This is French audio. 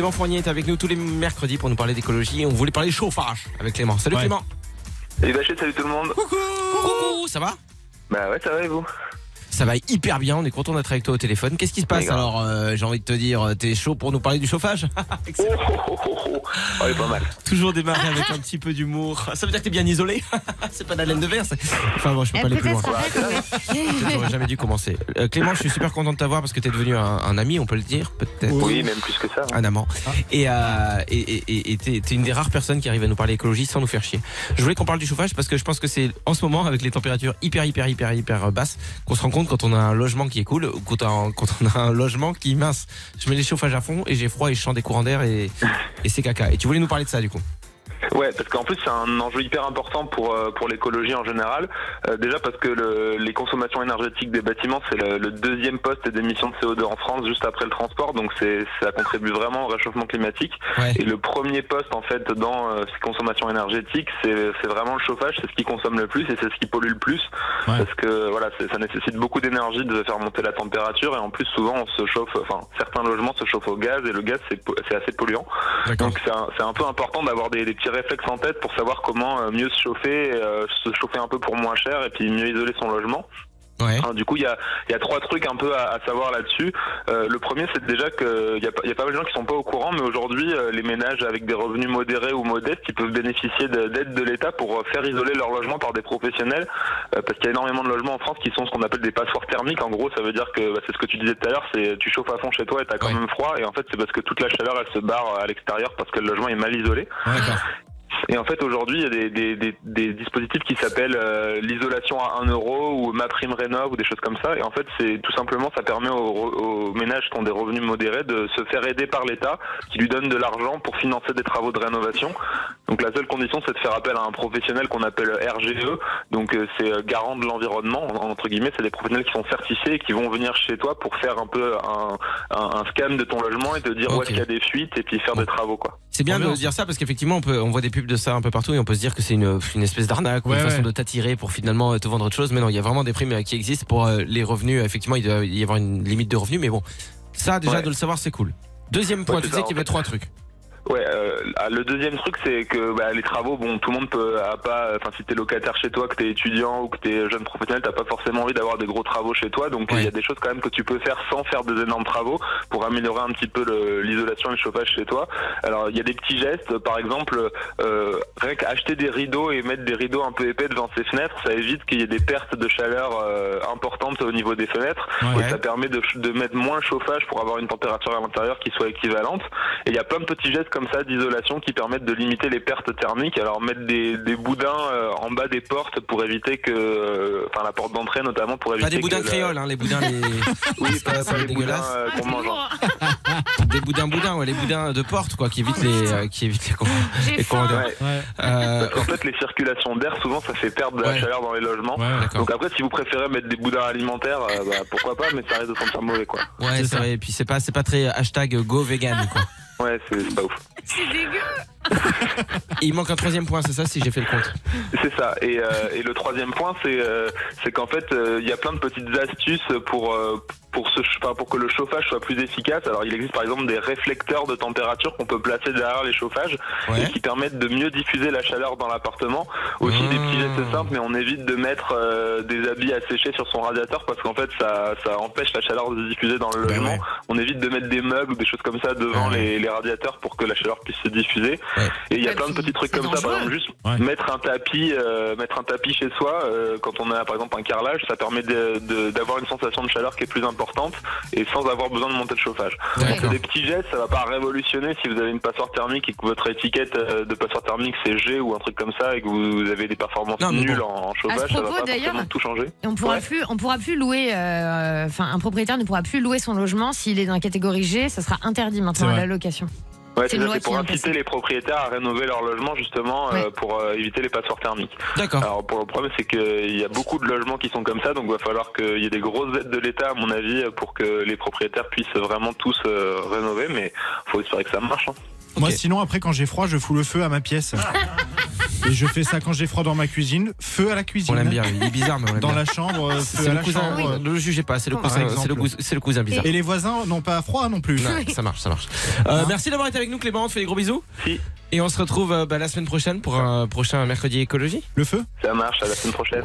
Clément Fournier est avec nous tous les mercredis pour nous parler d'écologie. On voulait parler chauffage avec Clément. Salut Ouais. Clément. Et Bachet, salut tout le monde. Coucou, ça va? Bah ouais, ça va et vous? Ça va hyper bien, on est content d'être avec toi au téléphone. Qu'est-ce qui se passe alors euh, J'ai envie de te dire, t'es chaud pour nous parler du chauffage Oh, Excellent. oh, oh, oh, est pas mal. Toujours démarrer avec un petit peu d'humour. Ça veut dire que t'es bien isolé C'est pas de la laine de verre Enfin bon, je peux pas aller plus loin. J'aurais jamais dû commencer. Euh, Clément, je suis super content de t'avoir parce que t'es devenu un, un ami, on peut le dire, peut-être. Oui, même plus que ça. hein. Un amant. Et euh, et et- et- et t'es t'es une des rares personnes qui arrive à nous parler écologie sans nous faire chier. Je voulais qu'on parle du chauffage parce que je pense que c'est en ce moment, avec les températures hyper, hyper, hyper, hyper basses, qu'on se rend compte quand on a un logement qui est cool quand on a, un logement qui mince. Je mets les chauffages à fond et j'ai froid et je sens des courants d'air et c'est caca. Et tu voulais nous parler de ça du coup? Ouais, parce qu'en plus c'est un enjeu hyper important pour euh, pour l'écologie en général. Euh, déjà parce que le- les consommations énergétiques des bâtiments c'est le, le deuxième poste d'émissions de CO2 en France juste après le transport, donc c'est ça contribue vraiment au réchauffement climatique. Ouais. Et le premier poste en fait dans euh, ces consommations énergétiques, c'est c'est vraiment le chauffage, c'est ce qui consomme le plus et c'est ce qui pollue le plus, Ouais. parce que voilà, ça nécessite beaucoup d'énergie de faire monter la température et en plus souvent on se chauffe, enfin certains logements se chauffent au gaz et le gaz c'est assez polluant. Donc c'est un, c'est un peu important d'avoir des, des petits réflexes en tête pour savoir comment euh, mieux se chauffer, euh, se chauffer un peu pour moins cher et puis mieux isoler son logement. Ouais. Alors, du coup, il y a, y a trois trucs un peu à, à savoir là-dessus. Euh, le premier, c'est déjà que il y, a, y a pas mal de gens qui sont pas au courant, mais aujourd'hui, euh, les ménages avec des revenus modérés ou modestes, ils peuvent bénéficier de- d'aide de l'État pour euh, faire isoler leur logement par des professionnels, euh, parce qu'il y a énormément de logements en France qui sont ce qu'on appelle des passoires thermiques. En gros, ça veut dire que bah, c'est ce que tu disais tout à l'heure, c'est tu chauffes à fond chez toi et t'as quand Ouais. même froid, et en fait, c'est parce que toute la chaleur elle se barre à l'extérieur parce que le logement est mal isolé. D'accord. Et en fait, aujourd'hui, il y a des, des, des, des dispositifs qui s'appellent euh, l'isolation à 1 euro ou ma prime rénov ou des choses comme ça. Et en fait, c'est tout simplement, ça permet aux, aux ménages qui ont des revenus modérés de se faire aider par l'État, qui lui donne de l'argent pour financer des travaux de rénovation. Donc la seule condition, c'est de faire appel à un professionnel qu'on appelle RGE. Donc euh, c'est euh, garant de l'environnement, en- entre guillemets. C'est des professionnels qui sont certifiés et qui vont venir chez toi pour faire un peu un, un, un scan de ton logement et te dire où Ok. est-ce qu'il y a des fuites et puis faire des travaux, quoi. C'est bien de dire ça parce qu'effectivement on peut on voit des pubs de ça un peu partout et on peut se dire que c'est une, une espèce d'arnaque ou Ouais, une façon de t'attirer pour finalement euh, te vendre autre chose. Mais non, il y a vraiment des primes euh, qui existent pour euh, les revenus. Effectivement, il doit y avoir une limite de revenus, mais bon, ça déjà Ouais. de le savoir c'est cool. Deuxième point, Ouais, tu disais ça, qu'il y avait trois trucs. Ouais, euh, le deuxième truc c'est que bah, les travaux, bon, tout le monde peut a pas, enfin si t'es locataire chez toi, que t'es étudiant ou que t'es jeune professionnel, t'as pas forcément envie d'avoir des gros travaux chez toi, donc il Ouais. y a des choses quand même que tu peux faire sans faire des énormes travaux pour améliorer un petit peu l'isolation et le chauffage chez toi. Alors il y a des petits gestes, par exemple, euh, rien qu'acheter des rideaux et mettre des rideaux un peu épais devant ses fenêtres, ça évite qu'il y ait des pertes de chaleur euh, importantes au niveau des fenêtres. Ouais. Et ça permet de, de mettre moins le chauffage pour avoir une température à l'intérieur qui soit équivalente. Et il y a plein de petits gestes comme ça d'isolation qui permettent de limiter les pertes thermiques. Alors mettre des, des boudins euh, en bas des portes pour éviter que, euh, enfin la porte d'entrée notamment pour éviter Pas des boudins que créoles, hein, les boudins, les... Oui, ça, pas, pas va les être boudins dégueulasse. euh, qu'on mange. des boudins boudins, ouais, les boudins de porte quoi, qui évitent les, euh, qui évitent les, les. Ouais. Ouais. Euh, qu'en fait, les circulations d'air, souvent, ça fait perdre de la chaleur dans les logements. Donc après, si vous préférez mettre des boudins alimentaires, euh, bah, pourquoi pas, mais ça risque de sentir mauvais, quoi. Ouais, C'est vrai. Et puis c'est pas, c'est pas très hashtag go vegan quoi. Ouais, c'est pas ouf. C'est dégueu. Il manque un troisième point, c'est ça si j'ai fait le compte. C'est ça. Et, euh, et le troisième point, c'est euh, c'est qu'en fait, euh, il y a plein de petites astuces pour euh, pour ce enfin, pour que le chauffage soit plus efficace. Alors, il existe par exemple des réflecteurs de température qu'on peut placer derrière les chauffages Ouais. et qui permettent de mieux diffuser la chaleur dans l'appartement. Aussi des petits Mmh. gestes simples, mais on évite de mettre euh, des habits à sécher sur son radiateur parce qu'en fait, ça ça empêche la chaleur de se diffuser dans le Bah logement. ouais. On évite de mettre des meubles ou des choses comme ça devant Ouais. les, les radiateurs pour que la chaleur puisse se diffuser. Ouais. Et il y a plein de petits trucs comme ça, par dangereux. exemple juste Ouais. mettre un tapis, euh, mettre un tapis chez soi euh, quand on a par exemple un carrelage, ça permet d'avoir une sensation de chaleur qui est plus importante et sans avoir besoin de monter le chauffage. C'est D'accord. des petits gestes, ça va pas révolutionner si vous avez une passoire thermique et que votre étiquette euh, de passoire thermique c'est G ou un truc comme ça et que vous avez des performances Non, nulles bon. en, en À chauffage, ce ça va propos, pas forcément tout changer. On pourra Ouais. plus, on pourra plus louer. euh, Enfin, un propriétaire ne pourra plus louer son logement s'il est dans la catégorie G. Ça sera interdit maintenant à la location. Ouais, C'est pour inciter les propriétaires à rénover leur logement justement euh, pour euh, éviter les passoires thermiques. D'accord. Alors pour le problème c'est qu'il y a beaucoup de logements qui sont comme ça, donc il va falloir qu'il y ait des grosses aides de l'État à mon avis pour que les propriétaires puissent vraiment tous euh, rénover, mais faut espérer que ça marche. hein. Moi, sinon, après, quand j'ai froid, je fous le feu à ma pièce. Et je fais ça quand j'ai froid dans ma cuisine. Feu à la cuisine. On l'aime bien, il est bizarre, mais on l'aime Dans bien. la chambre, euh, feu C'est à la cousin, chambre. ne le jugez pas, c'est le cousin, c'est le, exemple. cous- c'est le cousin bizarre. Et les voisins n'ont pas froid non plus. Non, ça marche, ça marche. Euh, Hein merci d'avoir été avec nous, Clément. On te fait des gros bisous. Si. Et on se retrouve euh, bah, la semaine prochaine pour un prochain mercredi écologie. Le feu? Ça marche, à la semaine prochaine.